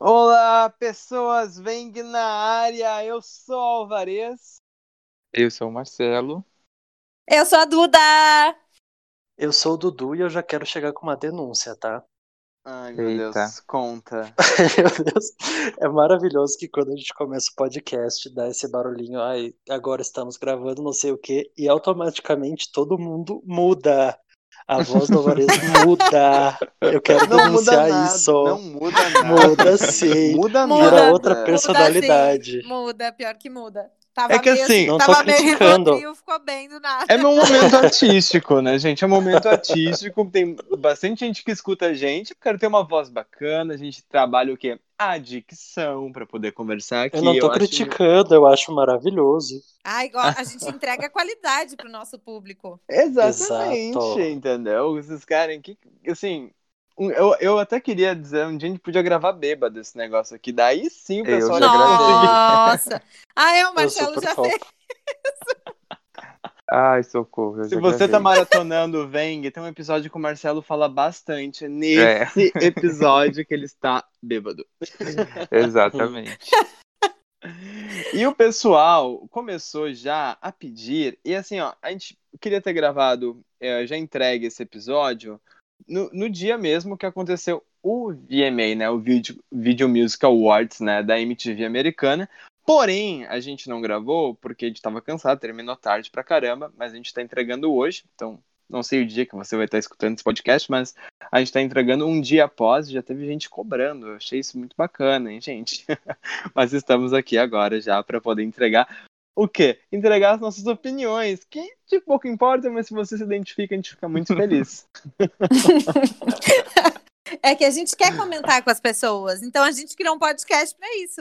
Olá, pessoas, vem na área. Eu sou Alvarez. Eu sou o Marcelo. Eu sou a Duda. Eu sou o Dudu e eu já quero chegar com uma denúncia, tá? Ai, meu Eita. Deus, conta. Meu Deus. É maravilhoso que quando a gente começa o podcast, dá esse barulhinho, ai, agora estamos gravando não sei o quê, e automaticamente todo mundo muda. A voz do Alvarez muda. Eu quero Não muda denunciar nada. isso. Não muda nada. Muda sim. Muda Muda. nada. Vira outra Muda, personalidade. sim. Muda, pior que muda. Tava É que meio assim, não tô tava meio criticando. Rivotril, ficou bem do nada. É meu momento artístico, né, gente? É um momento artístico. Tem bastante gente que escuta a gente. Eu quero ter uma voz bacana. A gente trabalha o quê? A dicção para poder conversar aqui. Eu não tô acho- criticando, eu acho maravilhoso. Ai, igual, a gente entrega qualidade pro nosso público. Exatamente, Exato. entendeu? Esses caras que, assim, eu, eu até queria dizer, um dia a gente podia gravar bêbado esse negócio aqui, daí sim o Eu pessoal já conseguir. Nossa! Ah, é, o Eu Marcelo já fez. Ai, socorro. Se já você tá gravei. maratonando o Veng, tem um episódio que o Marcelo fala bastante É. nesse episódio que ele está bêbado. Exatamente. E o pessoal começou já a pedir, e assim, ó, a gente queria ter gravado, eh, já entregue esse episódio, no, no dia mesmo que aconteceu o VMA, né, o Video, Video Music Awards, né, da MTV americana. Porém, a gente não gravou porque a gente tava cansado, terminou tarde pra caramba, mas a gente tá entregando hoje, então não sei o dia que você vai estar escutando esse podcast, mas a gente tá entregando um dia após, já teve gente cobrando. Eu achei isso muito bacana, hein, gente? mas estamos aqui agora já para poder entregar o quê? Entregar as nossas opiniões, que de pouco importa, mas se você se identifica, a gente fica muito feliz. É que a gente quer comentar com as pessoas, então a gente criou um podcast pra isso.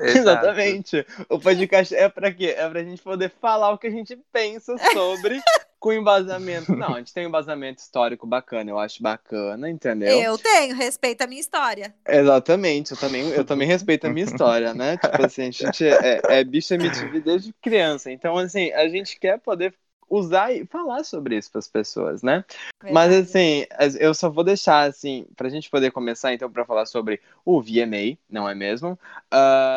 Exato. Exatamente. O podcast é para quê? É pra gente poder falar o que a gente pensa sobre com embasamento. Não, a gente tem um embasamento histórico bacana, eu acho bacana, entendeu? Eu tenho, respeito a minha história. Exatamente, eu também, eu também respeito a minha história, né? Tipo assim, a gente é, é bicho MTV desde criança, então assim, a gente quer poder usar e falar sobre isso para as pessoas, né? Mas Verdade. assim, as- eu só vou deixar assim, pra gente poder começar então para falar sobre o VMA, não é mesmo? Ah,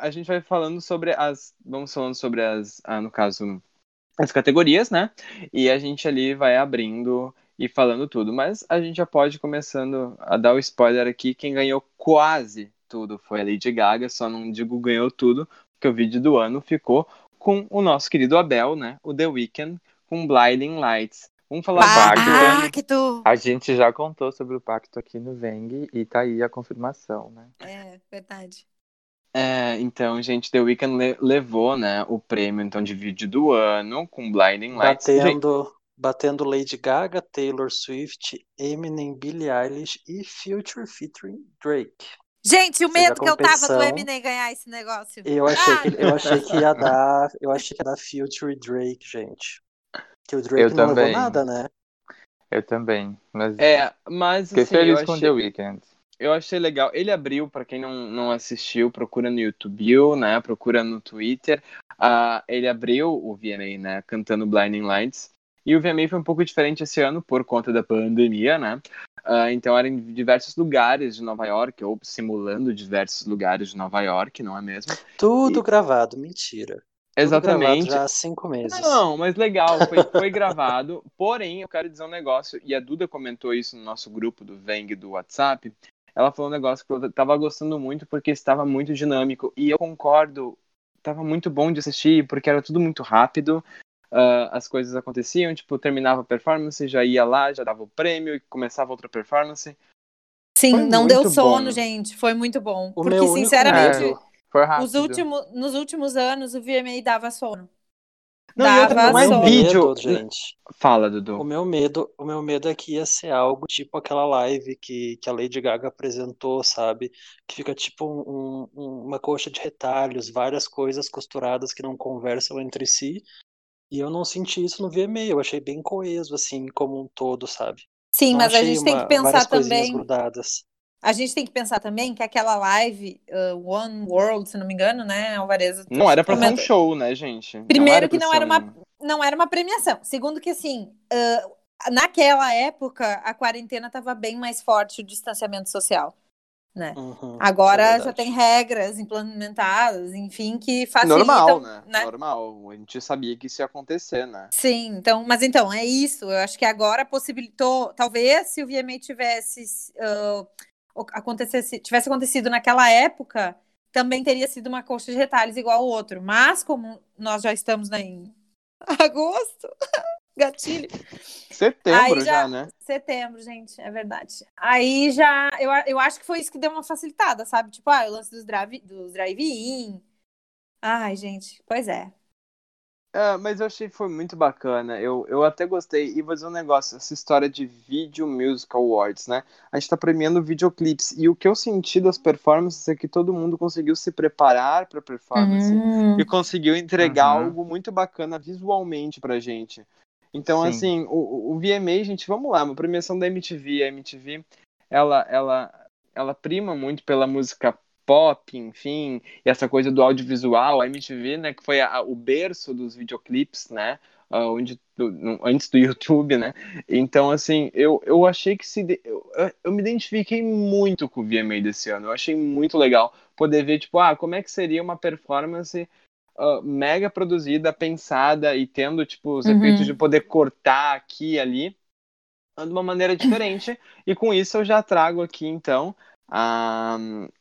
a gente vai falando sobre as, vamos falando sobre as, ah, no caso, as categorias, né? E a gente ali vai abrindo e falando tudo, mas a gente já pode começando a dar o spoiler aqui, quem ganhou quase tudo foi a Lady Gaga, só não digo ganhou tudo, porque o vídeo do ano ficou com o nosso querido Abel, né? O The Weeknd com Blinding Lights. Vamos falar Pacto. sobre Pacto! A gente já contou sobre o pacto aqui no Veng e tá aí a confirmação, né? É, verdade. É, então, gente, The Weeknd le- levou, né, o prêmio então de vídeo do ano com Blinding Lights. Gente, Batendo, batendo Lady Gaga, Taylor Swift, Eminem, Billie Eilish e Future featuring Drake. Gente, o medo que eu tava do Eminem ganhar esse negócio. Eu achei que, eu achei que ia dar, eu achei que ia dar Future Drake, gente. Que o Drake Eu não também. levou nada, né? Eu também. Mas É, mas fiquei assim, eu feliz com achei, The Weeknd. Eu achei legal. Ele abriu, pra quem não, não assistiu, procura no YouTube, né? Procura no Twitter. Ah, ele abriu o VMA, né? Cantando Blinding Lights. E o VMA foi um pouco diferente esse ano por conta da pandemia, né? Ah, então era em diversos lugares de Nova York, ou simulando diversos lugares de Nova York, não é mesmo? Tudo E- gravado, mentira. Exatamente. já há cinco meses. Não, mas legal, foi, foi gravado. Porém, eu quero dizer um negócio, e a Duda comentou isso no nosso grupo do Veng do WhatsApp. Ela falou um negócio que eu tava gostando muito porque estava muito dinâmico. E eu concordo, tava muito bom de assistir, porque era tudo muito rápido. ah, as coisas aconteciam, tipo, terminava a performance, já ia lá, já dava o prêmio e começava outra performance. Sim, Foi não deu sono, bom. gente. Foi muito bom. O Porque, único sinceramente, Foi rápido. os últimos, nos últimos anos, o VMA dava sono. Não, e outra, não é o vídeo. medo, gente. Fala, O Dudu. meu medo, o meu medo é que ia ser algo tipo aquela live que, que a Lady Gaga apresentou, sabe? Que fica tipo um- um- uma coxa de retalhos, várias coisas costuradas que não conversam entre si. E eu não senti isso no VMA, eu achei bem coeso, assim, como um todo, sabe? Sim, Não mas a gente tem uma- que pensar também. grudadas. A gente tem que pensar também que aquela live, uh, One World, se não me engano, né, Alvarez? Não era pra ser um show, né, gente? Não Primeiro era que não era uma, um- não era uma premiação. Segundo que, assim, uh, naquela época, a quarentena estava bem mais forte, o distanciamento social. né? Uhum, Agora é já tem regras implementadas, enfim, que facilitam, Normal, né? né? Normal. A gente sabia que isso ia acontecer, né? Sim, então, mas então, é isso. Eu acho que agora possibilitou, talvez se o VMA tivesse o- acontecesse, tivesse acontecido naquela época, também teria sido uma coxa de retalhos igual o outro. Mas como nós já estamos em agosto, gatilho, Setembro já, já- né? setembro, gente, é verdade. Aí já, eu, eu acho que foi isso que deu uma facilitada, sabe? Tipo, ah, o lance dos drive, dos drive-in. Ai, gente, pois é. É, mas eu achei que foi muito bacana. Eu, eu até gostei. E vou dizer um negócio: essa história de Video Music Awards, né? A gente tá premiando videoclipes. E o que eu senti das performances é que todo mundo conseguiu se preparar pra performance Hum. e conseguiu entregar Uhum. algo muito bacana visualmente pra gente. Então, Sim. assim, o, o VMA, gente, vamos lá, uma premiação da MTV. A MTV, ela, ela, ela prima muito pela música pop, enfim, e essa coisa do audiovisual. A MTV, né, que foi a- o berço dos videoclipes, né, ah, onde, antes do YouTube, né. Então, assim, eu, eu achei que se... eu, eu me identifiquei muito com o VMA desse ano. Eu achei muito legal poder ver, tipo, ah, como é que seria uma performance ah, mega produzida, pensada e tendo, tipo, os Uhum. efeitos de poder cortar aqui e ali de uma maneira diferente. e com isso eu já trago aqui, então, ah,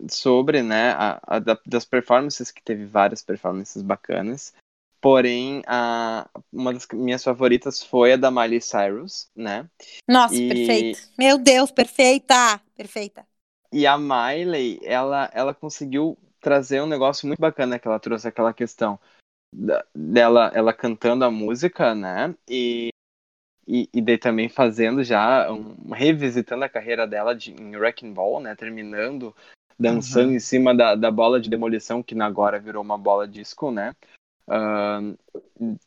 sobre, né, a, a da- das performances, que teve várias performances bacanas. Porém, a, uma das minhas favoritas foi a da Miley Cyrus, né? Nossa, E- perfeito. Meu Deus, perfeita! Perfeita. E a Miley, ela, ela conseguiu trazer um negócio muito bacana que ela trouxe aquela questão da- dela ela cantando a música, né? E, e, e daí também fazendo já, um, revisitando a carreira dela de, em Wrecking Ball, né? Terminando, dançando Uhum. em cima da, da bola de demolição, que agora virou uma bola disco, né? Ahn,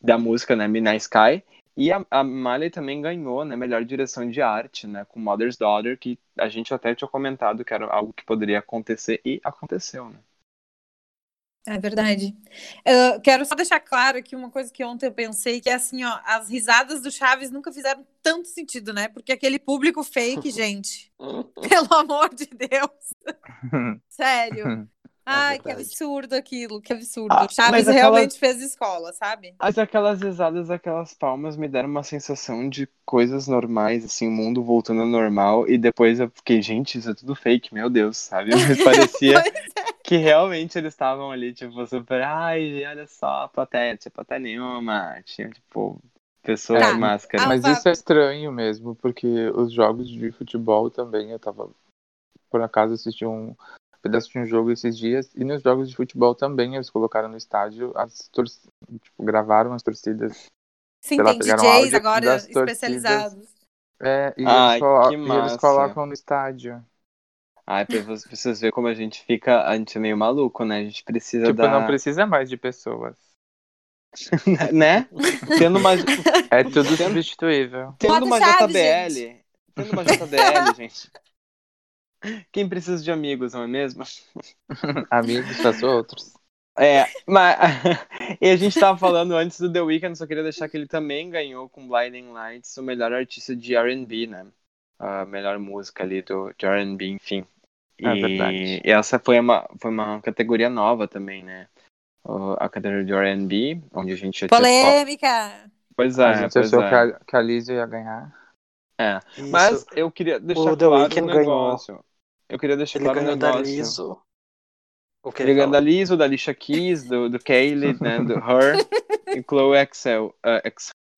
da música, né? Midnight Sky. E a, a Miley também ganhou, né, melhor direção de arte, né, com Mother's Daughter, que a gente até tinha comentado que era algo que poderia acontecer e aconteceu, né? É verdade. Eu quero só deixar claro aqui uma coisa que ontem eu pensei, que é assim, ó, as risadas do Chaves nunca fizeram tanto sentido, né? Porque aquele público fake, gente, pelo amor de Deus, sério. Ai, que verdade. absurdo aquilo, que absurdo. Ah, Chaves mas aquela- realmente fez escola, sabe? Mas aquelas risadas, aquelas palmas me deram uma sensação de coisas normais, assim, o mundo voltando ao normal, e depois eu fiquei, gente, isso é tudo fake, meu Deus, sabe? Mas parecia que realmente eles estavam ali, tipo, super, ai, olha só, plateia, tinha plateia nenhuma, tinha, tipo, pessoas Tá. de máscara. Mas isso é estranho mesmo, porque os jogos de futebol também, eu tava, por acaso, assisti um pedaço de um jogo esses dias, e nos jogos de futebol também eles colocaram no estádio, as tor tipo, gravaram as torcidas. Sim, lá, tem DJs agora torcidas. especializados. É, e, Ai, eles, colo- que e eles colocam no estádio. Ai, pra vo- pra vocês verem como a gente fica, a gente é meio maluco, né? A gente precisa Tipo, da... não precisa mais de pessoas. né? Tendo uma, É tudo substituível. tendo Bota uma Chaves, JBL, tendo uma JBL, gente. Quem precisa de amigos, não é mesmo? Amigos, faço outros. É, mas e a gente tava falando antes do The Weeknd, só queria deixar que ele também ganhou com Blinding Lights o melhor artista de R&B, né? A melhor música ali do de R&B, enfim. E, É verdade. e essa foi uma foi uma categoria nova também, né? O- A categoria de R&B, onde a gente Polêmica! Pois a é, gente pois achou é. que a, que a Lizzie ia ganhar. Isso. Mas eu queria deixar O The claro um Weeknd ganhou. negócio. Eu queria deixar ele claro um ganhou da negócio. Liso. O que Ele ganhou da? Lizzo, da Alicia Keys, do, do Kaylee, né, do Her, e Chloe Excel, uh,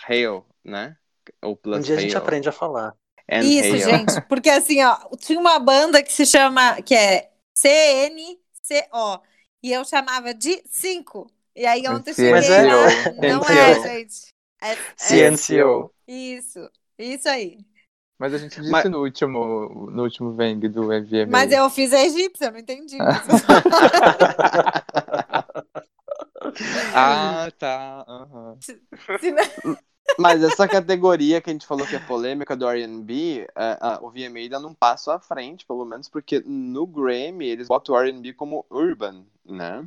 Exhale, né? Ou Plus Um dia a gente Hale, aprende a falar. And Isso, Hale. gente, porque assim, ó, tinha uma banda que se chama, que é CNCO, e eu chamava de 5. E aí ontem eu cheguei Mas é- lá, não é, gente. É, é- CNCO. isso, isso aí. Mas a gente disse Mas- no último, no último Veng do MVM. Mas eu fiz a egípcia, eu não entendi. ah, tá. aham. Se não- Mas essa categoria que a gente falou que é polêmica do R&B, é, o VMA ainda não passa à frente, pelo menos porque no Grammy eles botam o R&B como urban, né?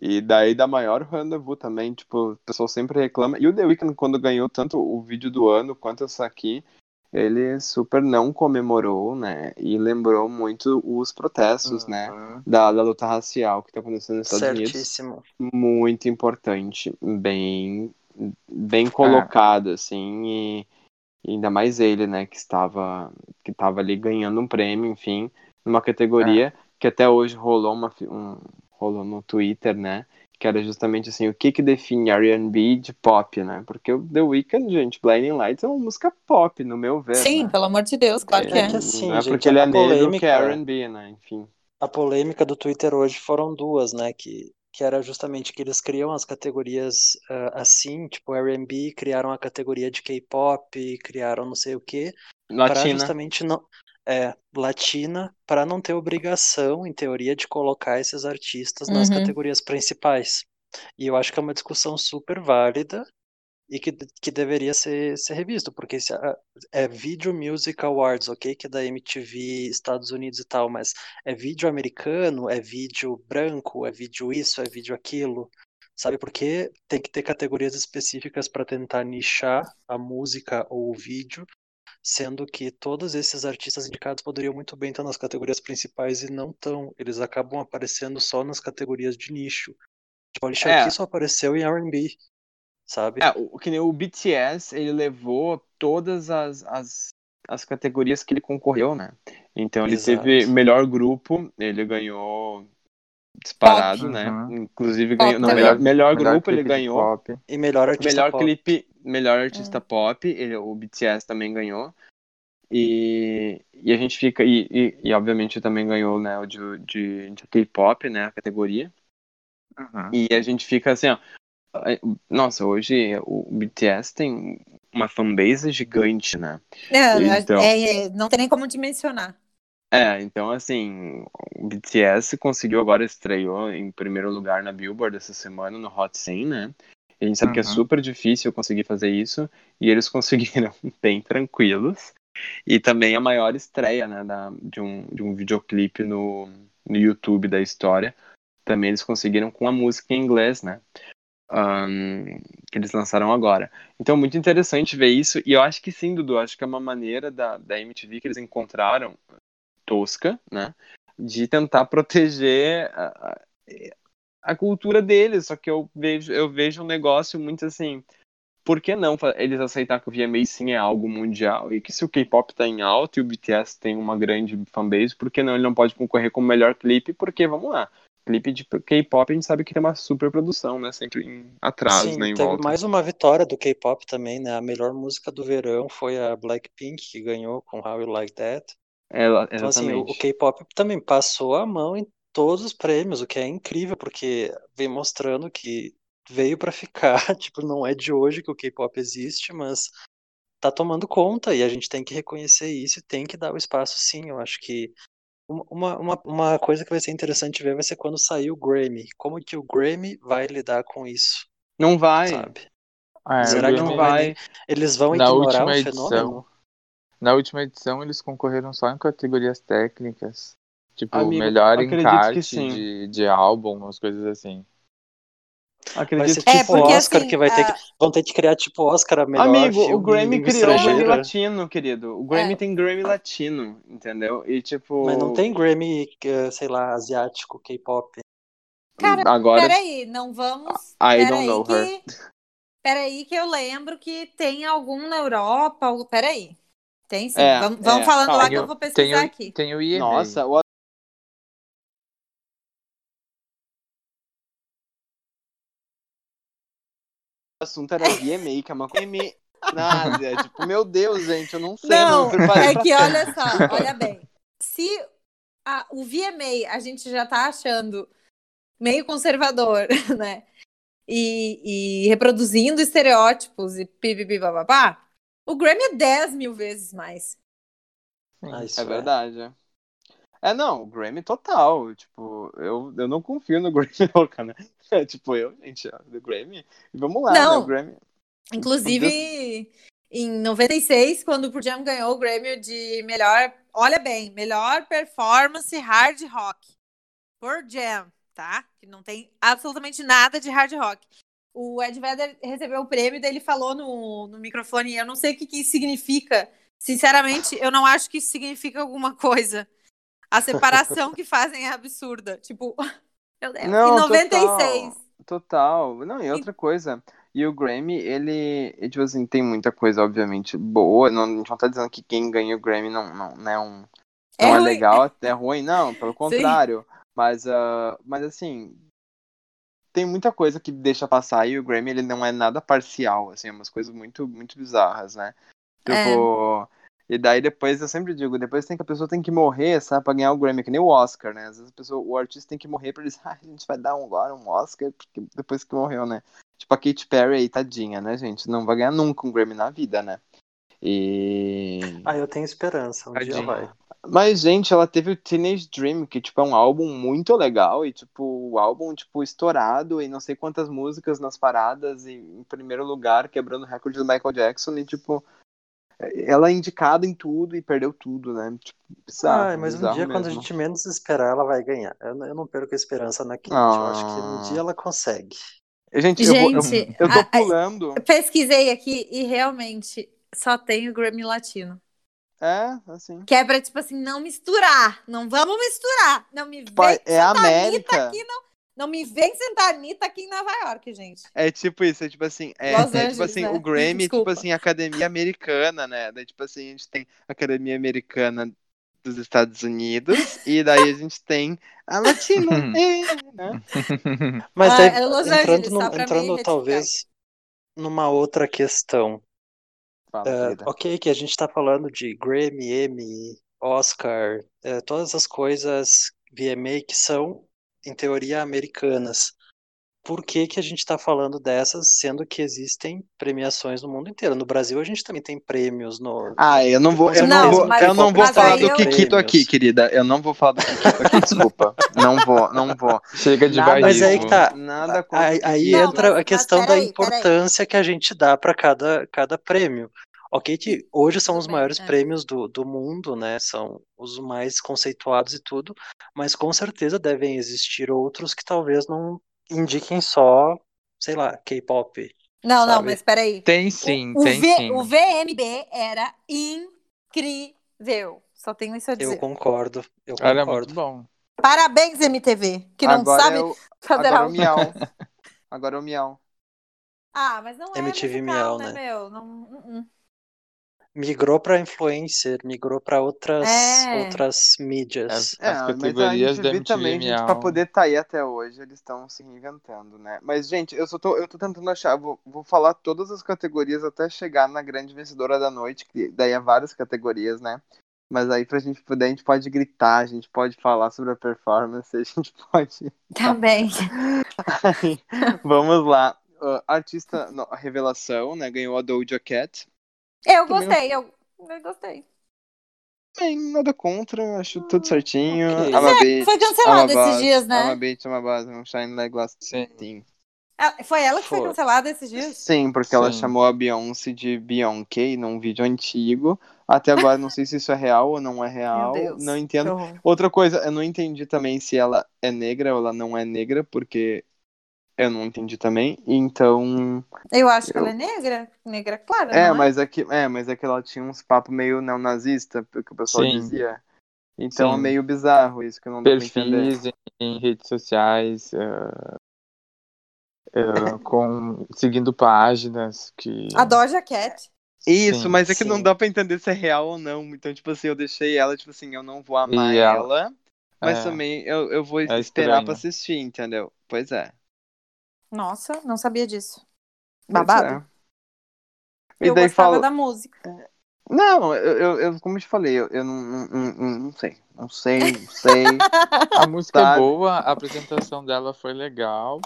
E daí dá maior rendezvous também, tipo, o pessoal sempre reclama. E o The Weeknd, quando ganhou tanto o vídeo do ano quanto essa aqui, ele super não comemorou, né? E lembrou muito os protestos, Uhum. né? Da, da luta racial que está acontecendo nos Estados Unidos. Certíssimo. Muito importante, bem, bem colocado, assim, e, e ainda mais ele, né? Que estava, que estava ali ganhando um prêmio, enfim, numa categoria que até hoje rolou, uma, um, rolou no Twitter, né? Que era justamente assim, o que que define R&B de pop, né? Porque o The Weeknd, gente, Blinding Lights é uma música pop, no meu ver, Sim, né? pelo amor de Deus, claro que É é. que assim, não é gente, porque ele a é negro que polêmica- é R&B, né? Enfim. A polêmica do Twitter hoje foram duas, né? Que, que era justamente que eles criam as categorias ah, assim, tipo R&B, criaram a categoria de K-pop, criaram não sei o quê, para Latina. justamente não é latina, para não ter obrigação, em teoria, de colocar esses artistas nas Uhum. categorias principais. E eu acho que é uma discussão super válida e que, que deveria ser, ser revisto, porque se a- é Video Music Awards, ok? Que é da MTV Estados Unidos e tal, mas é vídeo americano, é vídeo branco, é vídeo isso, é vídeo aquilo. Sabe por quê? Tem que ter categorias específicas para tentar nichar a música ou o vídeo, sendo que todos esses artistas indicados poderiam muito bem estar nas categorias principais e não estão. Eles acabam aparecendo só nas categorias de nicho. Tipo, a Alicia É. Keys só apareceu em R&B, sabe? É, o, que nem o BTS, ele levou todas as, as, as categorias que ele concorreu, né? Então ele Exato. teve melhor grupo, ele ganhou disparado, Pop. né? Uhum. Inclusive Pop ganhou, não, também. melhor, melhor grupo ele ganhou. pop. E melhor artista melhor pop. clipe, melhor artista pop, ele, o BTS também ganhou. E, e a gente fica. E, e, e, obviamente também ganhou né, o de, de, de K-pop, né? A categoria. Uhum. E a gente fica assim, ó. Nossa, hoje o BTS tem uma fanbase gigante, né? É, Então. é, é, não tem nem como dimensionar. É, então assim, o BTS conseguiu agora, estreou em primeiro lugar na Billboard essa semana, no Hot 100, né? E a gente sabe que é Uhum. super difícil conseguir fazer isso, e eles conseguiram bem tranquilos. E também a maior estreia, né, da, de, um, de um videoclipe no, no YouTube da história. Também eles conseguiram com a música em inglês, né? Ahn, que eles lançaram agora. Então, muito interessante ver isso. E eu acho que sim, Dudu, acho que é uma maneira da, da MTV que eles encontraram, tosca, né? De tentar proteger a, a- cultura deles. Só que eu vejo, eu vejo um negócio muito assim. Por que não eles aceitar que o VMA sim é algo mundial e que se o K-pop tá em alta e o BTS tem uma grande fanbase, por que não ele não pode concorrer como melhor clipe? Porque, vamos lá, clipe de K-pop a gente sabe que tem uma super produção, né? Sempre em atraso, Sim, né? Em teve volta. mais uma vitória do K-pop também, né? A melhor música do verão foi a Blackpink, que ganhou com How You Like That. Ela, Então, assim, o, o K-pop também passou a mão em todos os prêmios, o que é incrível, porque vem mostrando que veio pra ficar. Tipo, não é de hoje que o K-pop existe, mas tá tomando conta e a gente tem que reconhecer isso e tem que dar o espaço sim. Eu acho que uma, uma, uma coisa que vai ser interessante ver vai ser quando sair o Grammy. Como que o Grammy vai lidar com isso, Não vai. sabe? É, Será que não vai Eles vão Na ignorar última o edição, fenômeno? Na última edição eles concorreram só em categorias técnicas. Tipo, Amigo, melhor encarte de, de álbum, umas coisas assim. Vai Acredito ser que É, tipo sim. porque Oscar assim, que vai ter a- que, vão ter que criar tipo Oscar a melhor Amigo, o Grammy criou o Grammy. Latino, querido. O Grammy É. tem Grammy Latino, entendeu? E tipo. Mas não tem Grammy, eh, sei lá, asiático, K-pop. Cara, Agora. Peraí, não vamos. I don't Peraí know que. her. Peraí, que eu lembro que tem algum na Europa. algo- Peraí. Tem sim. É, vamos vamos é, falando calma. lá que Tem eu vou Tem pesquisar o, aqui. tem o EMA. Nossa, o assunto era VMA, que é uma coisa. VMA. Nada, tipo, meu Deus, gente, eu não sei. Não, preparei é que olha só, olha bem. Se a- o VMA a gente já tá achando meio conservador, né? E, e reproduzindo estereótipos e pipipi bababá, o Grammy é 10 mil vezes mais. Ah, isso É verdade. é. É, não, o Grammy total. Tipo, eu, eu não confio no Grammy, não, cara. É, tipo, eu, gente, ó, do Grammy. Vamos lá, Não. né? O Grammy. Inclusive, em 96, quando o Jam ganhou o Grammy de melhor, olha bem, melhor performance hard rock. Pearl Jam, tá? Que não tem absolutamente nada de hard rock. O Ed Vedder recebeu o prêmio, daí ele falou no, no microfone, eu não sei o que, que significa Sinceramente, eu não acho que isso significa alguma coisa. A separação que fazem é absurda. Tipo, Não, em 96. Total. Não, e outra coisa. E o Grammy, ele, tipo assim, tem muita coisa, obviamente, boa. Não, a gente não tá dizendo que quem ganha o Grammy não, não, não é um. É Não é, ruim. legal, é ruim, não, pelo contrário. Mas, ah, mas assim, tem muita coisa que deixa passar e o Grammy ele não é nada parcial, assim, é umas coisas muito, muito bizarras, né? É. E daí depois eu sempre digo, depois tem que a pessoa tem que morrer, sabe, pra ganhar o Grammy, que nem o Oscar, né? Às vezes a pessoa, o artista tem que morrer pra eles, ah, a gente vai dar um, agora um Oscar, porque depois que morreu, né? Tipo a Katy Perry aí, tadinha, né, gente? Não vai ganhar nunca um Grammy na vida, né? E. Ah, eu tenho esperança, um dia Tadinha. vai. Mas, gente, ela teve o Teenage Dream, que, tipo, é um álbum muito legal e, tipo, o álbum, tipo, estourado e não sei quantas músicas nas paradas e em primeiro lugar, quebrando o recorde do Michael Jackson e, tipo, ela é indicada em tudo e perdeu tudo, né? Tipo, bizarro, Ah, mas um dia, quando a mesmo. gente menos esperar, ela vai ganhar. Eu, não- eu não perco a esperança na Kate. Eu acho que um Ah. dia ela consegue. Gente, eu, vou- eu, Gente, eu tô a- a- pulando. pesquisei aqui e realmente só tem o Grammy Latino. É, assim. Que é pra, tipo assim, não misturar. Não vamos misturar. Não me vem Pai, é a América. aqui, não. Não me vem sentar Anitta aqui em Nova York, gente. É tipo isso, é tipo assim, é, Los é tipo Angeles, assim, né? o Grammy, tipo Desculpa. assim, Academia Americana, né? Daí, tipo assim, a gente tem a Academia Americana dos Estados Unidos e daí a gente tem a Latina, é, né? Mas Ah, daí, é Los entrando, Angeles, me entrando talvez numa outra questão. Fala, querida. ok, que a gente tá falando de Grammy, Emmy, Oscar, é, todas as coisas VMA que são, em teoria, americanas. Por que que a gente tá falando dessas, sendo que existem premiações no mundo inteiro? No Brasil a gente também tem prêmios no. Ah, eu não vou, eu Não, não vou, mas- eu não vou falar do eu- Kikito aqui, querida. Eu não vou falar do Kikito aqui, desculpa. Não vou, não vou. Chega de Nada Mas aí que tá. Nada Aí, aí. Não, entra mas- a questão da importância que a gente dá para cada, cada prêmio. Ok, que hoje são os bem, maiores é. prêmios do, do mundo, né? São os mais conceituados e tudo, mas com certeza devem existir outros que talvez não indiquem só, sei lá, K-pop. Não, não, Sabe? mas peraí. Tem sim, o, o tem V- sim. o VMB era incrível. Só tenho isso a Eu dizer. concordo, eu Era concordo. muito bom. Parabéns, MTV, que não agora sabe é o, fazer agora é o algo. miau. Agora é o miau. Ah, mas não é MTV musical, Miau, né, né? meu? Não, uh-uh. Migrou para influencer, migrou para outras, É. outras mídias. As É, mas a categorias gente da vê MTV também, gente, pra poder estar aí até hoje, eles estão se reinventando, né? Mas, gente, eu só tô, eu tô tentando achar, vou, vou falar todas as categorias até chegar na grande vencedora da noite, que daí é várias categorias, né? Mas aí pra gente poder, a gente pode gritar, a gente pode falar sobre a performance, a gente pode. Tá bem. Aí, vamos lá. Uh, artista, não, a revelação, né? Ganhou a Doja Cat. Eu Também gostei, eu, eu gostei. Bem, nada contra, acho tudo certinho. ok. I'm a bitch, Foi cancelado I'm a esses dias, né? I'm a bitch, I'm a boss, I'm shine like glass. Sim. Sim. Ela- Foi ela que foi Foi. cancelada esses dias? Sim, porque ela Sim. chamou a Beyoncé de Beyoncé num vídeo antigo. Até agora não sei se isso é real ou não é real. Meu Deus. Não entendo. Outra coisa, eu não entendi também se ela é negra ou ela não é negra, porque eu não entendi também. Então. Eu acho que Eu- ela é negra. Negra clara, É, não é? mas é que, é, mas é que ela tinha uns papos meio neonazista, que o pessoal Sim. dizia. Então é Sim. meio bizarro isso que não dá pra entender. Perfis em, em redes sociais, eh, eh, com, seguindo páginas que. A Doja Cat. Isso, Sim, mas é que não sim. dá pra entender se é real ou não. Então, tipo assim, eu deixei ela, tipo assim, eu não vou amar ela, ela- mas é. também eu, eu vou É esperar pra assistir, entendeu? Pois é. Nossa, não sabia disso. Babado. é. E Eu daí gostava fala. da música. Não, eu, eu, eu- como eu te falei, eu, eu não, não, não, não- sei. Não sei, não sei. A música Sabe? é boa, a apresentação dela foi legal.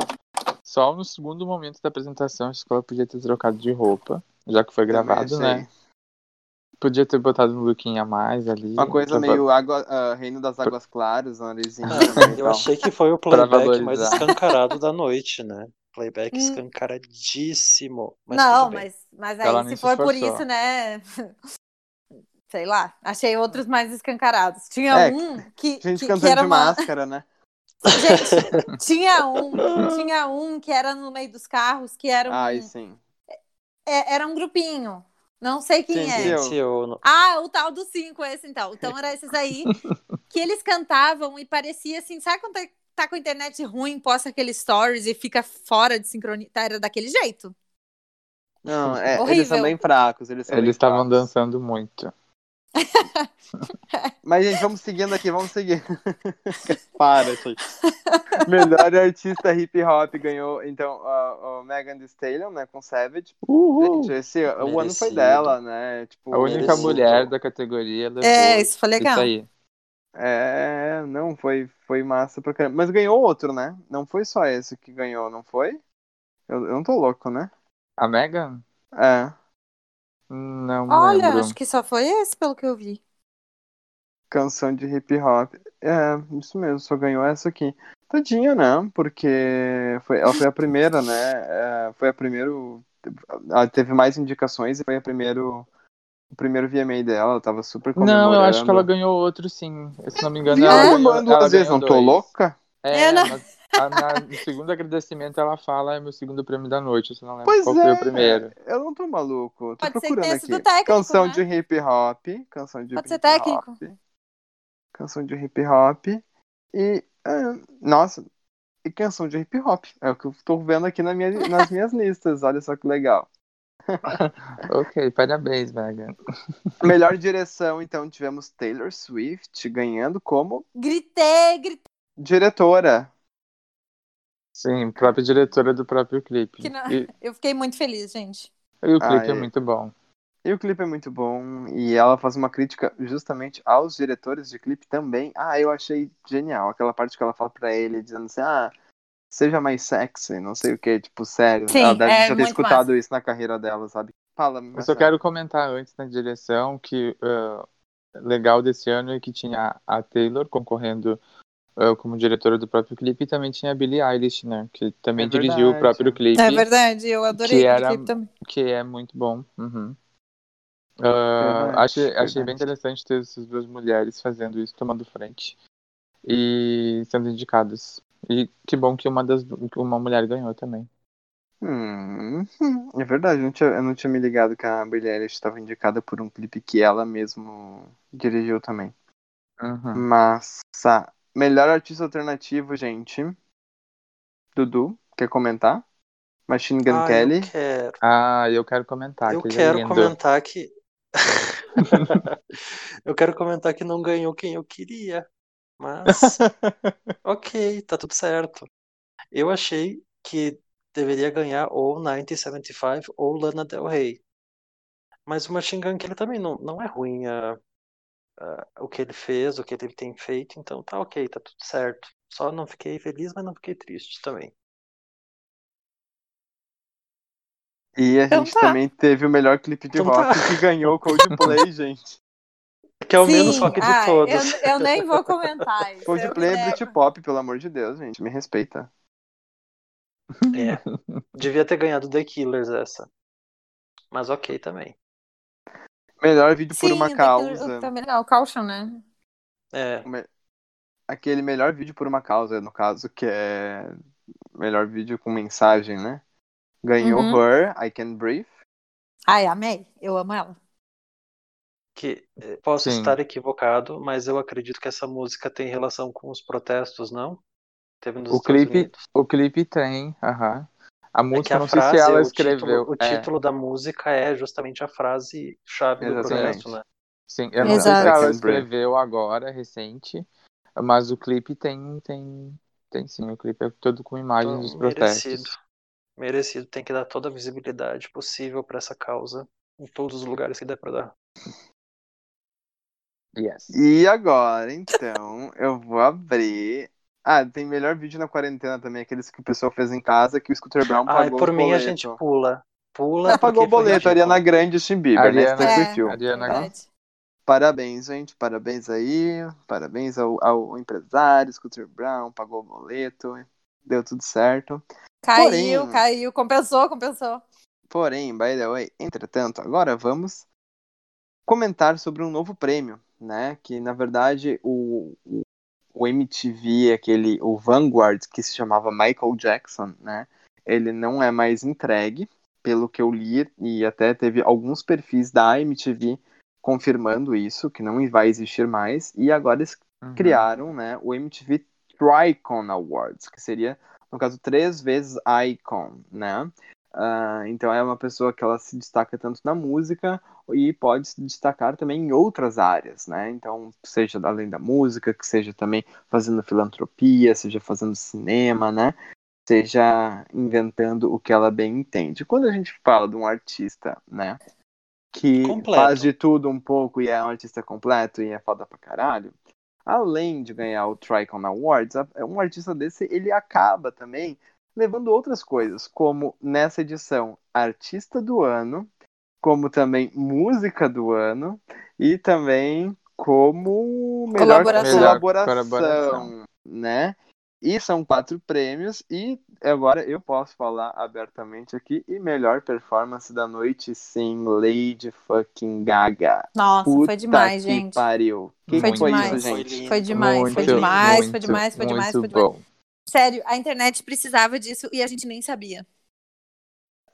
Só no segundo momento da apresentação, acho que ela podia ter trocado de roupa, já que foi gravado, né? Podia ter botado um lookinho a mais ali. Uma coisa pra- meio água, ah, Reino das Águas Claras, narizinho. Ah, assim, eu tal. achei que foi o playback mais escancarado da noite, né? Playback Hum. escancaradíssimo. Mas não, mas, mas Ela aí, nem se se for por isso, né? Sei lá, achei outros mais escancarados. Tinha É, um que, Gente que, cantando que era de uma. máscara, né? Gente, tinha um, tinha um que era no meio dos carros, que era um, Ai, sim. é- era um grupinho. Não sei quem Sim, é. eu Ah, o tal dos cinco, esse então. Então era esses aí que eles cantavam e parecia assim, sabe quando tá- tá com a internet ruim, posta aqueles stories e fica fora de sincronia? Tá, Era daquele jeito. Não, é, eles são bem fracos. Eles, estavam dançando muito. Mas, gente, vamos seguindo aqui, vamos seguir. Para, gente. Melhor artista hip hop ganhou, então, a, a Megan Thee Stallion, né, com Savage. Uhul! Gente, esse, o ano foi dela, né? Tipo, A única merecido. mulher da categoria levou É, isso foi legal. isso aí. É, não, foi, foi massa pra caramba. Mas ganhou outro, né? Não foi só esse que ganhou, não foi? Eu, eu não tô louco, né? A Megan? É. Não Olha, lembro. acho que só foi esse, pelo que eu vi. Canção de hip hop. É, isso mesmo, só ganhou essa aqui. Tadinha, né? Porque foi, ela foi a primeira, né? É, foi a primeiro. Ela teve mais indicações e foi a primeiro. O primeiro VMA dela, ela tava super comemorando. Não, eu acho que ela ganhou outro, sim. Se não me engano, Viu? ela Ela ganhou, duas ela vezes, ganhou não tô dois. louca? É, É, não. mas a- na- no segundo agradecimento ela fala é meu segundo prêmio da noite, só não lembro Pois qual é. foi o primeiro. Eu não tô maluco. Tô Pode ser procurando tenha aqui. técnico, canção né? de hip hop. Canção de Pode ser hip técnico. hop. Canção de hip hop. E. é, nossa. E canção de hip hop. É o que eu tô vendo aqui na minha, nas minhas listas. Olha só que legal. Ok, parabéns, Megan. Melhor direção, então, tivemos Taylor Swift ganhando como Gritei, gritei. diretora. Sim, própria diretora do próprio clipe. Que não- E, Eu fiquei muito feliz, gente. e o Ah, clipe é é. muito bom. E o clipe é muito bom. E ela faz uma crítica justamente aos diretores de clipe também. Ah, eu achei genial. Aquela parte que ela fala pra ele, dizendo assim: ah, seja mais sexy, não sei o que, tipo, sério. Sim, ela deve é já ter escutado isso na carreira dela, sabe? Fala, Eu só quero comentar antes na direção que uh, legal desse ano é que tinha a Taylor concorrendo como diretora do próprio clipe e também tinha a Billie Eilish, né? Que também É dirigiu o próprio clipe, É verdade, eu adorei Que era- clipe também. que é muito bom. Uhum. Uh, Verdade, achei, achei verdade. bem interessante ter essas duas mulheres fazendo isso, tomando frente e sendo indicadas. E que bom que uma das que uma mulher ganhou também. Hum, hum, é verdade, eu não, tinha, eu não tinha me ligado que a Billie Eilish estava indicada por um clipe que ela mesmo dirigiu também. Uhum. Massa. Melhor artista alternativo, gente. Dudu, quer comentar? Machine Gun Ah, Kelly. eu quero. Ah, eu quero comentar eu que quero lindo. comentar que. eu quero comentar que não ganhou quem eu queria. Mas, ok, tá tudo certo. Eu achei que deveria ganhar ou 1975 ou Lana Del Rey. Mas o Machine Gun Kelly também não, não é ruim ah, ah, o que ele fez, o que ele tem feito, então tá ok, tá tudo certo. Só não fiquei feliz, mas não fiquei triste também. E a Então gente tá. também teve o melhor clipe de Então rock tá. que ganhou o Coldplay, gente. Que é o Sim, menos rock de ah, todos. Eu, eu nem vou comentar isso. Coldplay é. Britpop, pelo amor de Deus, gente. Me respeita. É. Devia ter ganhado The Killers essa. Mas ok também. Melhor vídeo por Sim, uma daquele- causa. Também legal, Caution, né? É. Aquele melhor vídeo por uma causa, no caso, que é melhor vídeo com mensagem, né? Ganhou Uhum. Her, I Can Breathe. Ai, amei. Eu amo ela. Que eh, posso Sim. estar equivocado, mas eu acredito que essa música tem relação com os protestos, não? Teve nos O Estados clipe, Unidos. o clipe tem, aham. A É música, a não sei frase, se ela o escreveu. título, o é, título da música é justamente a frase chave do Exatamente. protesto, né? sim, eu não sei se Exato. ela escreveu agora, recente, mas o clipe tem, tem, tem sim. O clipe é todo com imagens Então, dos protestos. merecido. Merecido. Tem que dar toda a visibilidade possível para essa causa em todos os lugares que der para dar. Yes. E agora, então, eu vou abrir. Ah, tem melhor vídeo na quarentena também, aqueles que o pessoal fez em casa, que o Scooter Brown Ai, pagou por o mim boleto. a gente pula. Pula. Não, pagou o boleto. Ariana Grande e Justin Bieber, né? Ariana- É. Ariana Verdade. Parabéns, gente. Parabéns aí. Parabéns ao, ao empresário, Scooter Brown, pagou o boleto. Deu tudo certo. Caiu, Porém- caiu. Compensou, compensou. Porém, by the way, entretanto, agora vamos comentar sobre um novo prêmio, né? Que na verdade o, o, o MTV, aquele, o Vanguard, que se chamava Michael Jackson, né? Ele não é mais entregue. pelo que eu li, e até teve alguns perfis da MTV confirmando isso, que não vai existir mais, e agora eles Uhum. criaram né, o MTV Tricon Awards, que seria, no caso, três vezes Icon, né? Ah, então é uma pessoa que ela se destaca tanto na música e pode se destacar também em outras áreas, né? Então, seja além da música, que seja também fazendo filantropia, seja fazendo cinema, né? Seja inventando o que ela bem entende. Quando a gente fala de um artista, né? Que Completo. faz de tudo um pouco e é um artista completo e é foda pra caralho, além de ganhar o Tricon Awards, um artista desse ele acaba também levando outras coisas, como nessa edição Artista do Ano, como também Música do Ano e também como melhor Colaboração. Melhor colaboração, né? E são quatro prêmios e agora eu posso falar abertamente aqui e melhor performance da noite sim, Lady fucking Gaga. Nossa, Puta foi demais, que gente. pariu. Que Foi que foi demais. isso, gente? Foi Foi demais, foi Muito, demais, foi muito, demais, foi demais, muito foi demais. Sério, a internet precisava disso e a gente nem sabia.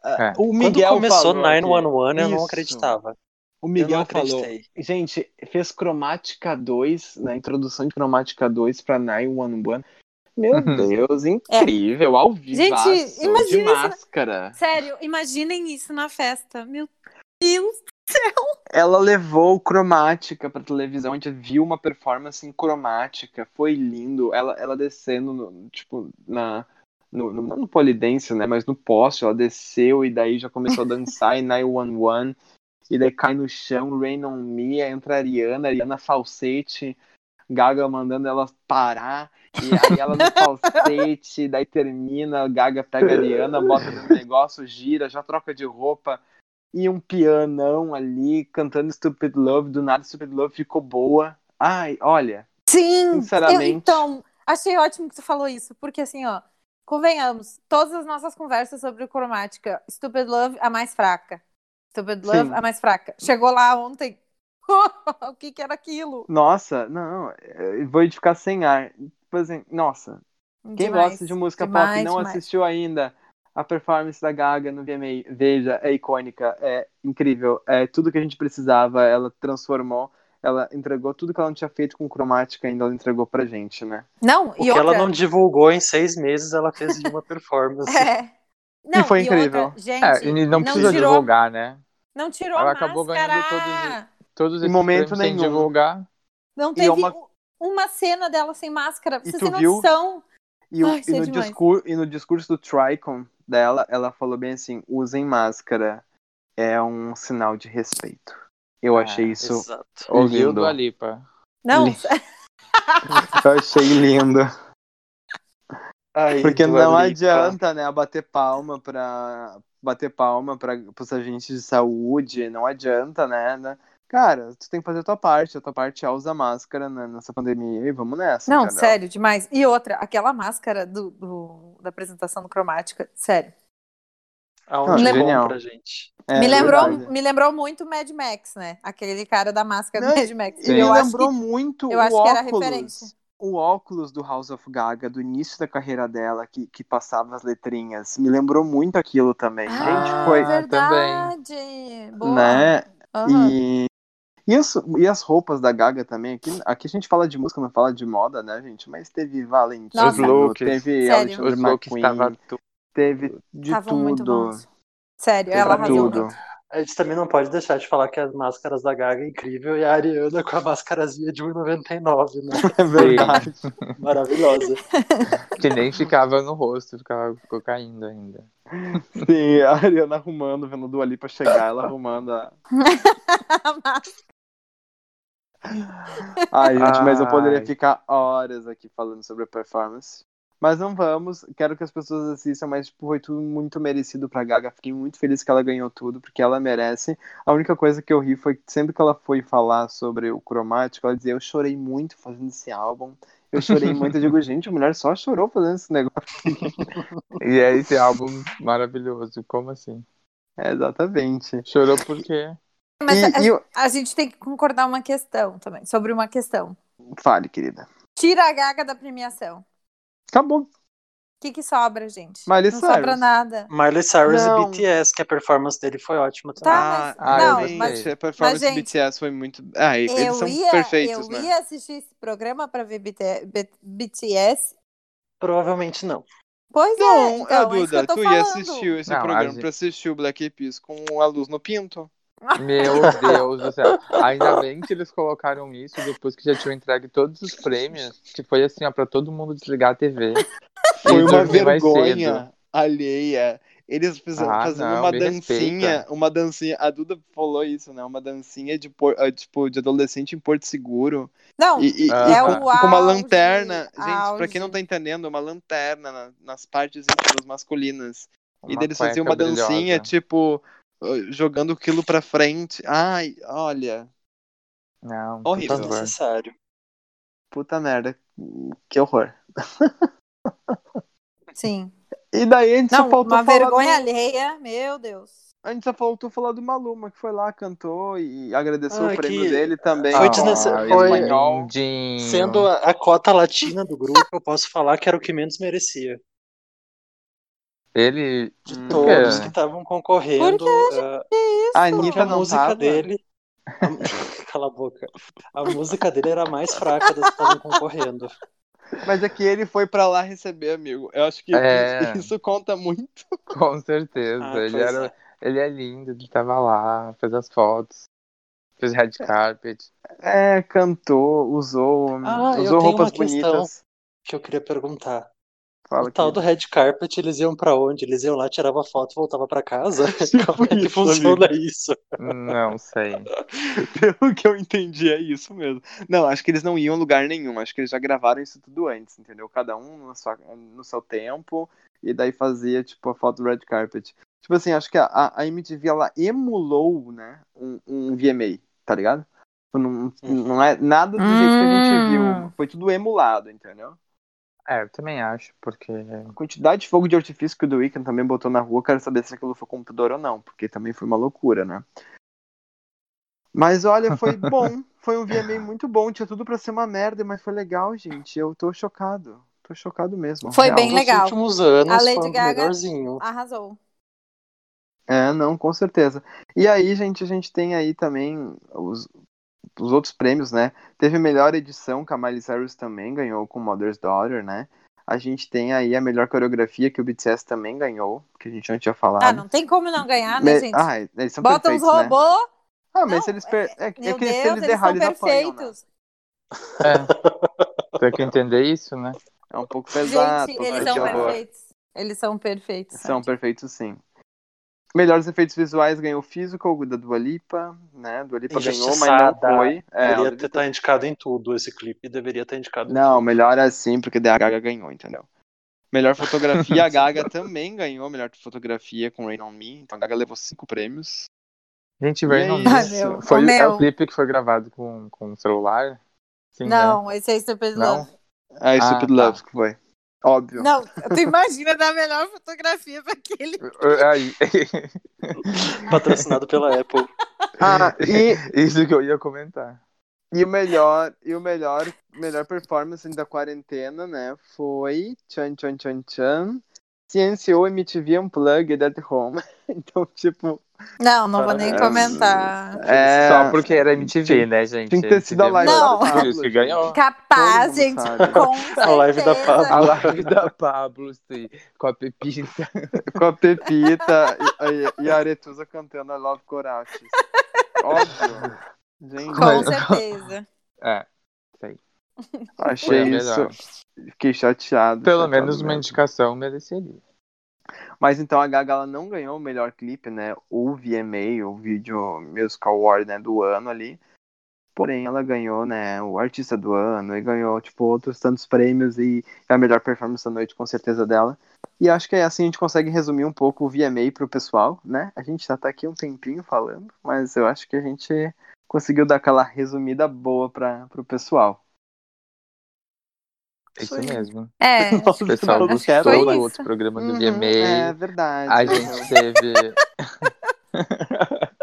É. O Quando Miguel começou falou aqui. 911, eu não acreditava. O Eu Miguel não falou, acreditei. gente, fez cromática 2, na introdução de cromática 2 pra 911. Meu Uhum. Deus, incrível, ao vivo. Gente, imagina de máscara. Sério, imaginem isso na festa. Meu Deus. Ela levou cromática pra televisão, a gente viu uma performance em cromática, foi lindo. Ela, ela descendo, no- tipo, na. No, no, não no né? Mas no poste, ela desceu e daí já começou a dançar em 911. E daí cai no chão, Rain on Me, entra a Ariana, Ariana falsete, Gaga mandando ela parar. E aí ela no falsete, daí termina, Gaga pega a Ariana, bota no negócio, gira, já troca de roupa. E um pianão ali, cantando Stupid Love, do nada Stupid Love ficou boa. Ai, olha, Sim, Sinceramente. eu- então, achei ótimo que tu falou isso, porque assim, ó, convenhamos, todas as nossas conversas sobre cromática, Stupid Love, a mais fraca. Stupid Love, Sim. a mais fraca. Chegou lá ontem, o que que era aquilo? nossa, não, eu vou ficar sem ar. Tipo assim, nossa, quem Demais, gosta de música demais, pop e não demais. assistiu ainda a performance da Gaga no VMA, veja, é icônica, é incrível, é tudo que a gente precisava, ela transformou, ela entregou tudo que ela não tinha feito com cromática ainda, ela entregou pra gente, né? Não, O e que outra... ela não divulgou em seis meses, ela fez de uma performance. É. Não, foi incrível. Outra, gente, É, e não precisa tirou, divulgar, né? Não tirou Ela a acabou máscara. ganhando todos Todos Em esses momento prêmios sem nenhum. divulgar. Não E teve uma- uma cena dela sem máscara. E Vocês tu têm viu? noção? E, o- Ai, e é no discur- e no discurso do Tricon dela, ela falou bem assim: usem máscara, é um sinal de respeito. Eu Ah, achei isso, Exato. Lindo. do Alipa. Não, eu achei lindo. Aí, Porque não Lipa. adianta, né, bater palma para bater palma para os agentes de saúde, não adianta, né, né? Cara, tu tem que fazer a tua parte, a tua parte é usar máscara né, nessa pandemia e vamos nessa. não, entendeu? sério, demais. E outra, aquela máscara do, do- da apresentação do Cromática, sério. Aonde Não, é bom genial. pra gente. É me, lembrou, verdade. me lembrou muito Mad Max, né? Aquele cara da máscara Não, do Mad Max. E me eu lembrou que muito eu o acho que era óculos. referência. O óculos do House of Gaga, do início da carreira dela, que, que passava as letrinhas. Me lembrou muito aquilo também. Gente, ah, foi. verdade. Boa. Né? Aham. E, e, as, e as roupas da Gaga também. Aqui, aqui a gente fala de música, não fala de moda, né, gente? Mas teve Valentino, Nossa. Os looks. teve Sério. Alexandre Os looks McQueen, estavam tu- teve de Estavam muito tudo. Sério, Teve ela arrasou. tudo. A gente também não pode deixar de falar que as máscaras da Gaga é incrível e a Ariana com a máscarazinha de 1,99, né? É verdade. Maravilhosa. Que nem ficava no rosto, ficava ficou caindo ainda. Sim, a Ariana arrumando, vendo do ali pra chegar, ela arrumando a. Ai, gente, mas eu poderia ficar horas aqui falando sobre a performance. Mas não vamos, quero que as pessoas assistam, mas tipo, foi tudo muito merecido pra Gaga. Fiquei muito feliz que ela ganhou tudo, porque ela merece. A única coisa que eu ri foi que sempre que ela foi falar sobre o cromático, ela dizia: Eu chorei muito fazendo esse álbum. Eu chorei muito. Eu digo, gente, a mulher só chorou fazendo esse negócio. E é esse álbum maravilhoso. Como assim? É, exatamente. Chorou por quê? Mas E- a, e eu- a gente tem que concordar uma questão também, sobre uma questão. Fale, querida. Tira a Gaga da premiação. Acabou. que, que sobra, gente? Miley não Cyrus. sobra nada. Miley Cyrus Não. e BTS, que a performance dele foi ótima também. Tá, ah, mas- ah, não, eu mas a performance mas, do gente, BTS foi muito. Ah, eles eu são ia, perfeitos, eu né? ia assistir esse programa para ver BTS. Provavelmente não. Pois é, Não, então, é isso que Duda, eu tô tu falando. ia assistir esse Não, a programa gente- pra assistir o Black Eyed Peas com a luz no pinto? Meu Deus do céu. Ainda bem que eles colocaram isso depois que já tinham entregue todos os prêmios. Que foi assim, ó, pra todo mundo desligar a TV. Foi e uma vergonha alheia. Eles fizeram Ah, fazendo não, uma dancinha, respeita. uma dancinha. A Duda falou isso, né? Uma dancinha de por- ah, tipo de adolescente em Porto Seguro. Não, E, e- Ah, e é com, o com uma lanterna. Gente, pra auge. quem não tá entendendo, uma lanterna na- nas partes íntimas masculinas. e Uma daí eles faziam uma dancinha, brilhosa. tipo, jogando aquilo pra frente. Ai, olha. Não, Horrível. Desnecessário. Puta merda. Que horror. sim. E daí a gente só Não, faltou uma falar vergonha do- alheia, meu Deus. A gente só faltou falar do Maluma, que foi lá, cantou e agradeceu Ah, o prêmio que- dele também. Foi desnecessário. em Foi-. Sendo a, a cota latina do grupo, eu posso falar que era o que menos merecia. Ele. De Hum. todos quê? que estavam concorrendo, ah, A Anitta a não música tava. dele. a- Cala a boca. A música dele era a mais fraca das que estavam concorrendo. Mas é que ele foi pra lá receber, amigo. Eu acho que É. isso conta muito. Com certeza. Ah, ele, era, é. ele é lindo, ele tava lá, fez as fotos, fez red carpet. É, cantou, usou, Ah, eu usou tenho roupas bonitas. Que eu queria perguntar. Fala o tal que- do red carpet, eles iam pra onde? Eles iam lá, tirava foto e voltava pra casa? Tipo Como é que funciona isso? Não sei. Pelo que eu entendi, é isso mesmo. Não, acho que eles não iam a lugar nenhum. Acho que eles já gravaram isso tudo antes, entendeu? Cada um no, sua- no seu tempo. E daí fazia, tipo, a foto do red carpet. Tipo assim, acho que a, a MTV, ela emulou, né, um, um VMA, tá ligado? Tipo, Não, não é nada do jeito que a gente Hum. viu. Foi tudo emulado, entendeu? É, eu também acho, porque. A quantidade de fogo de artifício que o The Weeknd também botou na rua, eu quero saber se aquilo foi computador ou não, porque também foi uma loucura, né? Mas olha, foi bom. Foi um VMA muito bom. Tinha tudo pra ser uma merda, mas foi legal, gente. Eu tô chocado. Tô chocado mesmo. Foi real. bem legal. Nos últimos anos A Lady Gaga- melhorzinho. Arrasou. É, não, com certeza. E aí, gente, a gente tem aí também os, os outros prêmios, né? Teve melhor edição, que a Miley Cyrus também ganhou com Mother's Daughter, né? A gente tem aí a melhor coreografia, que o BTS também ganhou, que a gente não tinha falado. Ah, não tem como não ganhar, né, Me- gente? Ah, eles são Bota uns perfeitos, né? robôs. Ah, mas Não, se eles per... é, é que se Deus, eles eles derram, são eles apanham, né? perfeitos. É. Tem que entender isso, né? É um pouco pesado. Gente, um eles são perfeitos. Eles são perfeitos. São sabe? perfeitos, sim. Melhores efeitos visuais ganhou o Physical da Dua Lipa, né? Dua Lipa ganhou, mas não foi. É, deveria ter estar indicado em tudo. Esse clipe deveria estar indicado em Não, tudo. melhor assim, porque a Gaga ganhou, entendeu? Melhor fotografia, a Gaga também ganhou melhor fotografia com Rain On Me. Então a Gaga levou cinco prêmios. Gente, Rain é on. Me Ai, meu. foi Ô, é o clipe que foi gravado com, com celular? Sim, né? Não, esse é Stupid Não? Love. Ah, Ah, Stupid tá. Love que foi. Óbvio. Não, tu imagina dar a melhor fotografia pra aquele. Aí, Patrocinado pela Apple. Ah, e, isso que eu ia comentar. e o melhor, e o melhor, melhor performance da quarentena, né, foi Chan Chan Chan Chan, CNCO MTV Unplugged at Home. Então, tipo, Não, não vou nem É, comentar. é, Só porque era MTV, né, gente? tinha que ter sido a live Não. da Pablo, que gente. ganhou. Capaz, gente, com A live da certeza. A live da Pablo, sim, com a Pepita. Com a Pepita e, e a Aretusa cantando I Love Coraches. Óbvio. Gente, Com certeza. É, Foi achei a isso. melhor. Fiquei chateado. Pelo chateado menos uma mesmo. indicação mereceria. Mas então a Gaga ela não ganhou o melhor clipe, né? O VMA, o Video Music Award né, do ano ali. Porém, ela ganhou, né, o artista do ano e ganhou, tipo, outros tantos prêmios e é a melhor performance da noite, com certeza, dela. E acho que é assim a gente consegue resumir um pouco o VMA pro pessoal, né? A gente já tá aqui um tempinho falando, mas eu acho que a gente conseguiu dar aquela resumida boa para pro pessoal. Isso aí. mesmo. É, O pessoal gostou do isso. outro programa do Uhum, VMA. É verdade. A gente teve.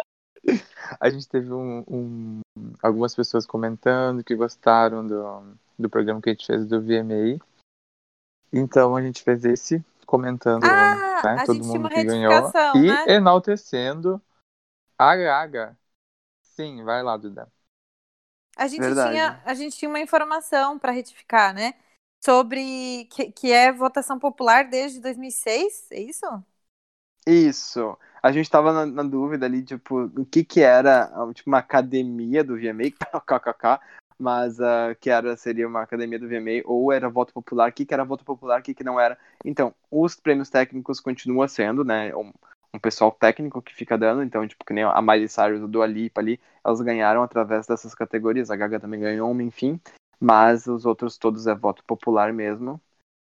a gente teve um, um- algumas pessoas comentando que gostaram do, do programa que a gente fez do VMA. Então a gente fez esse comentando Ah, né, a todo gente tinha mundo uma que ganhou retificação, e né? enaltecendo a Gaga. Sim, vai lá, Duda. A gente, Verdade. tinha, a gente tinha uma informação para retificar, né? Sobre que, que é votação popular desde 2006, é isso? Isso. A gente tava na, na dúvida ali, tipo, o que que era tipo, uma academia do VMA, kkk, mas ah, que era, seria uma academia do VMA, ou era voto popular, o que que era voto popular, o que que não era. Então, os prêmios técnicos continuam sendo, né, um, um pessoal técnico que fica dando, então, tipo, que nem a Miley Cyrus, o Dua Lipa ali, elas ganharam através dessas categorias, a Gaga também ganhou uma, enfim, mas os outros todos é voto popular mesmo.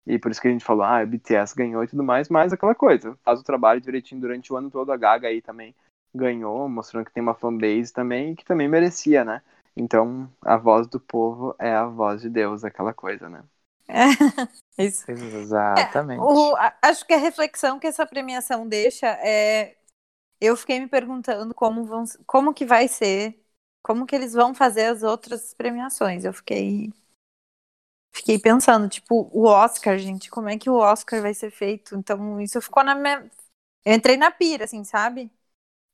E por isso que a gente falou, ah, o BTS ganhou e tudo mais, mas aquela coisa, faz o trabalho direitinho durante o ano todo, a Gaga aí também ganhou, mostrando que tem uma fanbase também, que também merecia, né? Então, a voz do povo é a voz de Deus, aquela coisa, né? Isso. Exatamente. O- a- acho que a reflexão que essa premiação deixa é. Eu fiquei me perguntando como, vão, como que vai ser, como que eles vão fazer as outras premiações. Eu fiquei. Fiquei pensando, tipo, o Oscar, gente, como é que o Oscar vai ser feito? Então, isso ficou na minha. Eu entrei na pira, assim, sabe?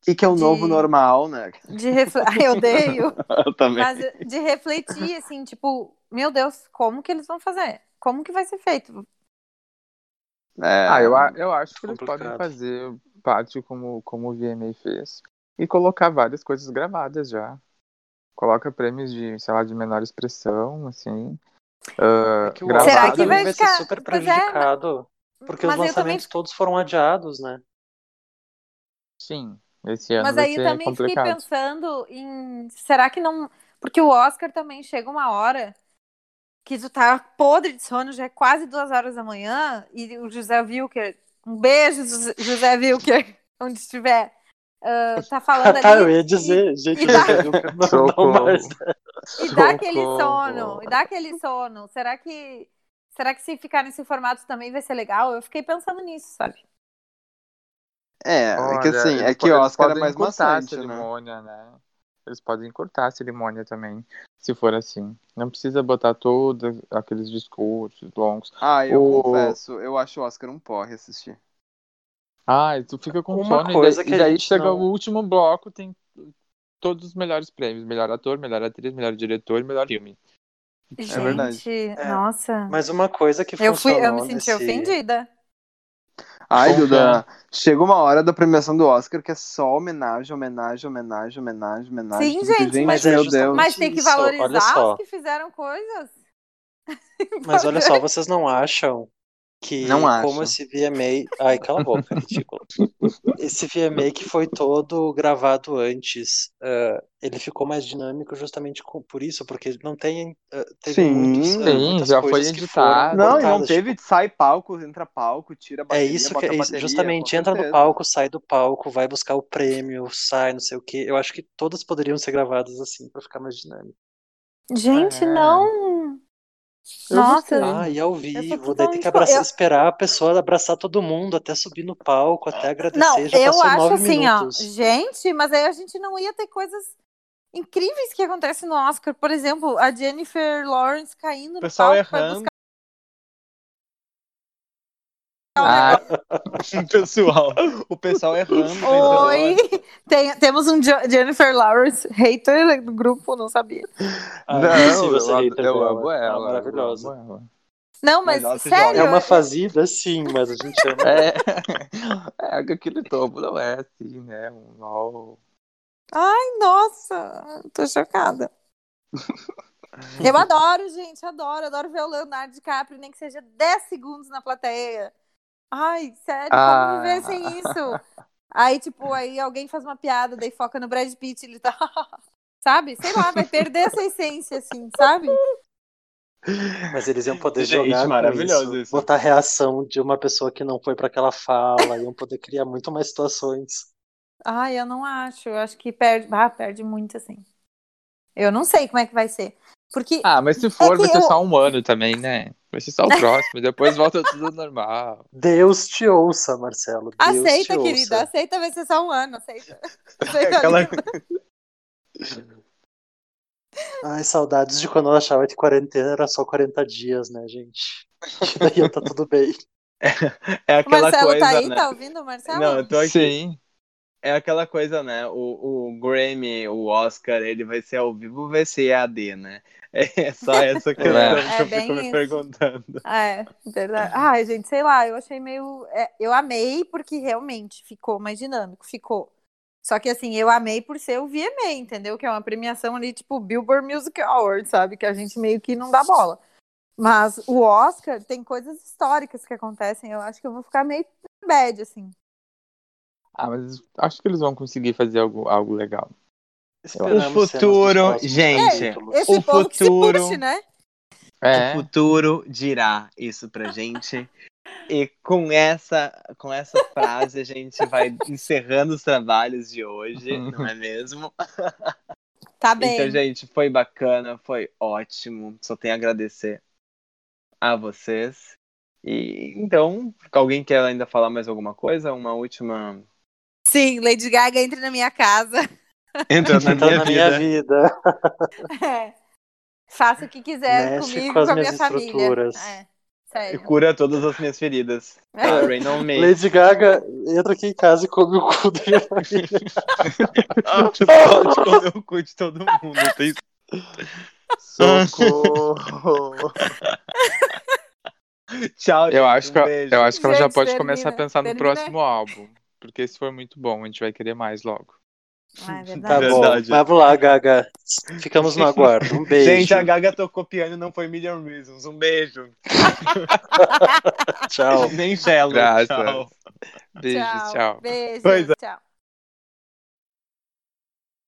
O que, que é o De- novo normal, né? De refle... Ai, eu odeio. Eu também. Mas de refletir, assim, tipo, meu Deus, como que eles vão fazer? Como que vai ser feito? É, Ah, eu, a- eu acho que eles complicado. podem fazer parte como, como o VMA fez e colocar várias coisas gravadas já. Coloca prêmios de, sei lá, de menor expressão, assim. ah, É que o gravado. Será que vai vai ficar- ser super é, prejudicado. Porque os eu também lançamentos todos foram adiados, né? Sim, esse ano Mas vai aí também fiquei complicado. pensando em. Será que não. Porque o Oscar também chega uma hora que tu tá podre de sono, já é quase duas horas da manhã, e o José Wilker, um beijo, José- José Wilker, onde estiver, ah, tá falando Ah, tá, eu ali. ia dizer, gente, e o dá- não, não mais. E, e dá aquele sono, e dá aquele sono. Será que. Será que se ficar nesse formato também vai ser legal? Eu fiquei pensando nisso, sabe? É, é que Olha, assim, é que eles Oscar é mais encurtar a maçante, né? cerimônia, né? Eles podem encurtar a cerimônia também, se for assim. Não precisa botar todos aqueles discursos longos. Ah, eu O- confesso, eu acho o Oscar um porre assistir. Ah, e tu fica com Uma sono coisa e daí, que e a daí gente chega não- o último bloco, tem todos os melhores prêmios. Melhor ator, melhor atriz, melhor diretor e melhor filme. Gente, verdade. nossa. Mas uma coisa que Eu, fui, eu me senti nesse... ofendida. Ai, Duda, chega uma hora da premiação do Oscar que é só homenagem, homenagem, homenagem, homenagem, homenagem. Sim, gente, mas é meu Deus. Mas tem que valorizar os que fizeram coisas. Mas olha só, vocês não acham que Não como acho. esse VMA. Ai, cala a boca, ridículo. Esse VMA que foi todo gravado antes, eh, ele ficou mais dinâmico justamente com- por isso, porque não tem. eh, teve Sim, muitos, eh, sim, já foi editado. Não, não cortadas, teve tipo, sai palco, entra palco, tira É bateria, isso que é isso, bateria, justamente entra no palco, sai do palco, vai buscar o prêmio, sai, não sei o quê. Eu acho que todas poderiam ser gravadas assim pra ficar mais dinâmico. Gente, É. não. Eu Nossa. Ah, e ao vivo, daí tem que abraçar, eu- esperar a pessoa abraçar todo mundo, até subir no palco, até agradecer. Não, já eu passou acho nove assim, minutos. ó. Gente, mas aí a gente não ia ter coisas incríveis que acontecem no Oscar. Por exemplo, a Jennifer Lawrence caindo no pessoal palco errando. buscar Ah, O pessoal, o pessoal errando. tentando- Oi! Tem- temos um Jo- Jennifer Lawrence hater no grupo, não sabia. Ah, não, eu, hater eu dela. amo Ah, ela. maravilhosa. eu amo ela. Não, mas sério. É uma fazida, sim, mas a gente ama. É, é que aquele topo não é assim, né? Um LOL. Ai, nossa, tô chocada. Eu adoro, gente, adoro. Adoro ver o Leonardo DiCaprio, nem que seja 10 segundos na plateia. Ai, sério, Ah. como viver sem isso? Aí, tipo, aí alguém faz uma piada, daí foca no Brad Pitt, ele tá. Sabe? Sei lá, vai perder essa essência, assim, sabe? Mas eles iam poder Gente, jogar com maravilhoso isso, isso. botar a reação de uma pessoa que não foi pra aquela fala, iam poder criar muito mais situações. Ai, eu não acho. Eu acho que perde. Ah, perde muito, assim. Eu não sei como é que vai ser. Porque. Ah, mas se for, É vai ser eu- só um ano também, né? Vai ser só o próximo, depois volta tudo normal. Deus te ouça, Marcelo. Deus aceita, te querida. ouça. Aceita, vai ser só um ano. Aceita. Aceita Aquela-. Ai, saudades de quando eu achava que quarentena era só 40 dias, né, gente? Que daí eu tá tudo bem. É O aquela Marcelo coisa, tá aí? né? Tá ouvindo Marcelo? Não, eu tô aqui. Sim. É aquela coisa, né? O, o Grammy, o Oscar, ele vai ser ao vivo, vai ser EAD, né? É só essa questão É. que eu É fico me isso. perguntando. É, verdade. Ai, gente, sei lá, eu achei meio. é, eu amei porque realmente ficou mais dinâmico, ficou. Só que assim, eu amei por ser o VMA, entendeu? Que é uma premiação ali, tipo Billboard Music Awards, sabe? Que a gente meio que não dá bola. Mas o Oscar tem coisas históricas que acontecem, eu acho que eu vou ficar meio bad, assim. Ah, mas acho que eles vão conseguir fazer algo, algo legal. Esperamos dos futuro, gente. Esse O povo que se futuro- puxe, né? É. O futuro dirá isso pra gente. E com essa, com essa frase a gente vai encerrando os trabalhos de hoje, não é mesmo? Tá bem. Então, gente, foi bacana, foi ótimo. Só tenho a agradecer a vocês. E então, alguém quer ainda falar mais alguma coisa? Uma última. Sim, Lady Gaga entre na minha casa. Entra na Entra minha na minha vida. vida. É. Faça o que quiser Mexe comigo com e as com a minha família. É, E sério. cura todas as minhas feridas. É. Me. Lady Gaga entra aqui em casa e come o cu da minha família. Pode comer o cu de todo mundo. Tem... Socorro! Tchau, gente. eu, acho que, um beijo. eu acho que ela já pode termina, começar a pensar no termina. próximo álbum. Porque se for muito bom, a gente vai querer mais logo. Ah, é Tá verdade. bom. Verdade. Vamos lá, Gaga. Ficamos no aguardo. Um beijo. Gente, a Gaga tocou piano não foi Million Reasons. Um beijo. Tchau. Nem. Graças. Tchau. Beijos, tchau. Beijo, Pois é. tchau.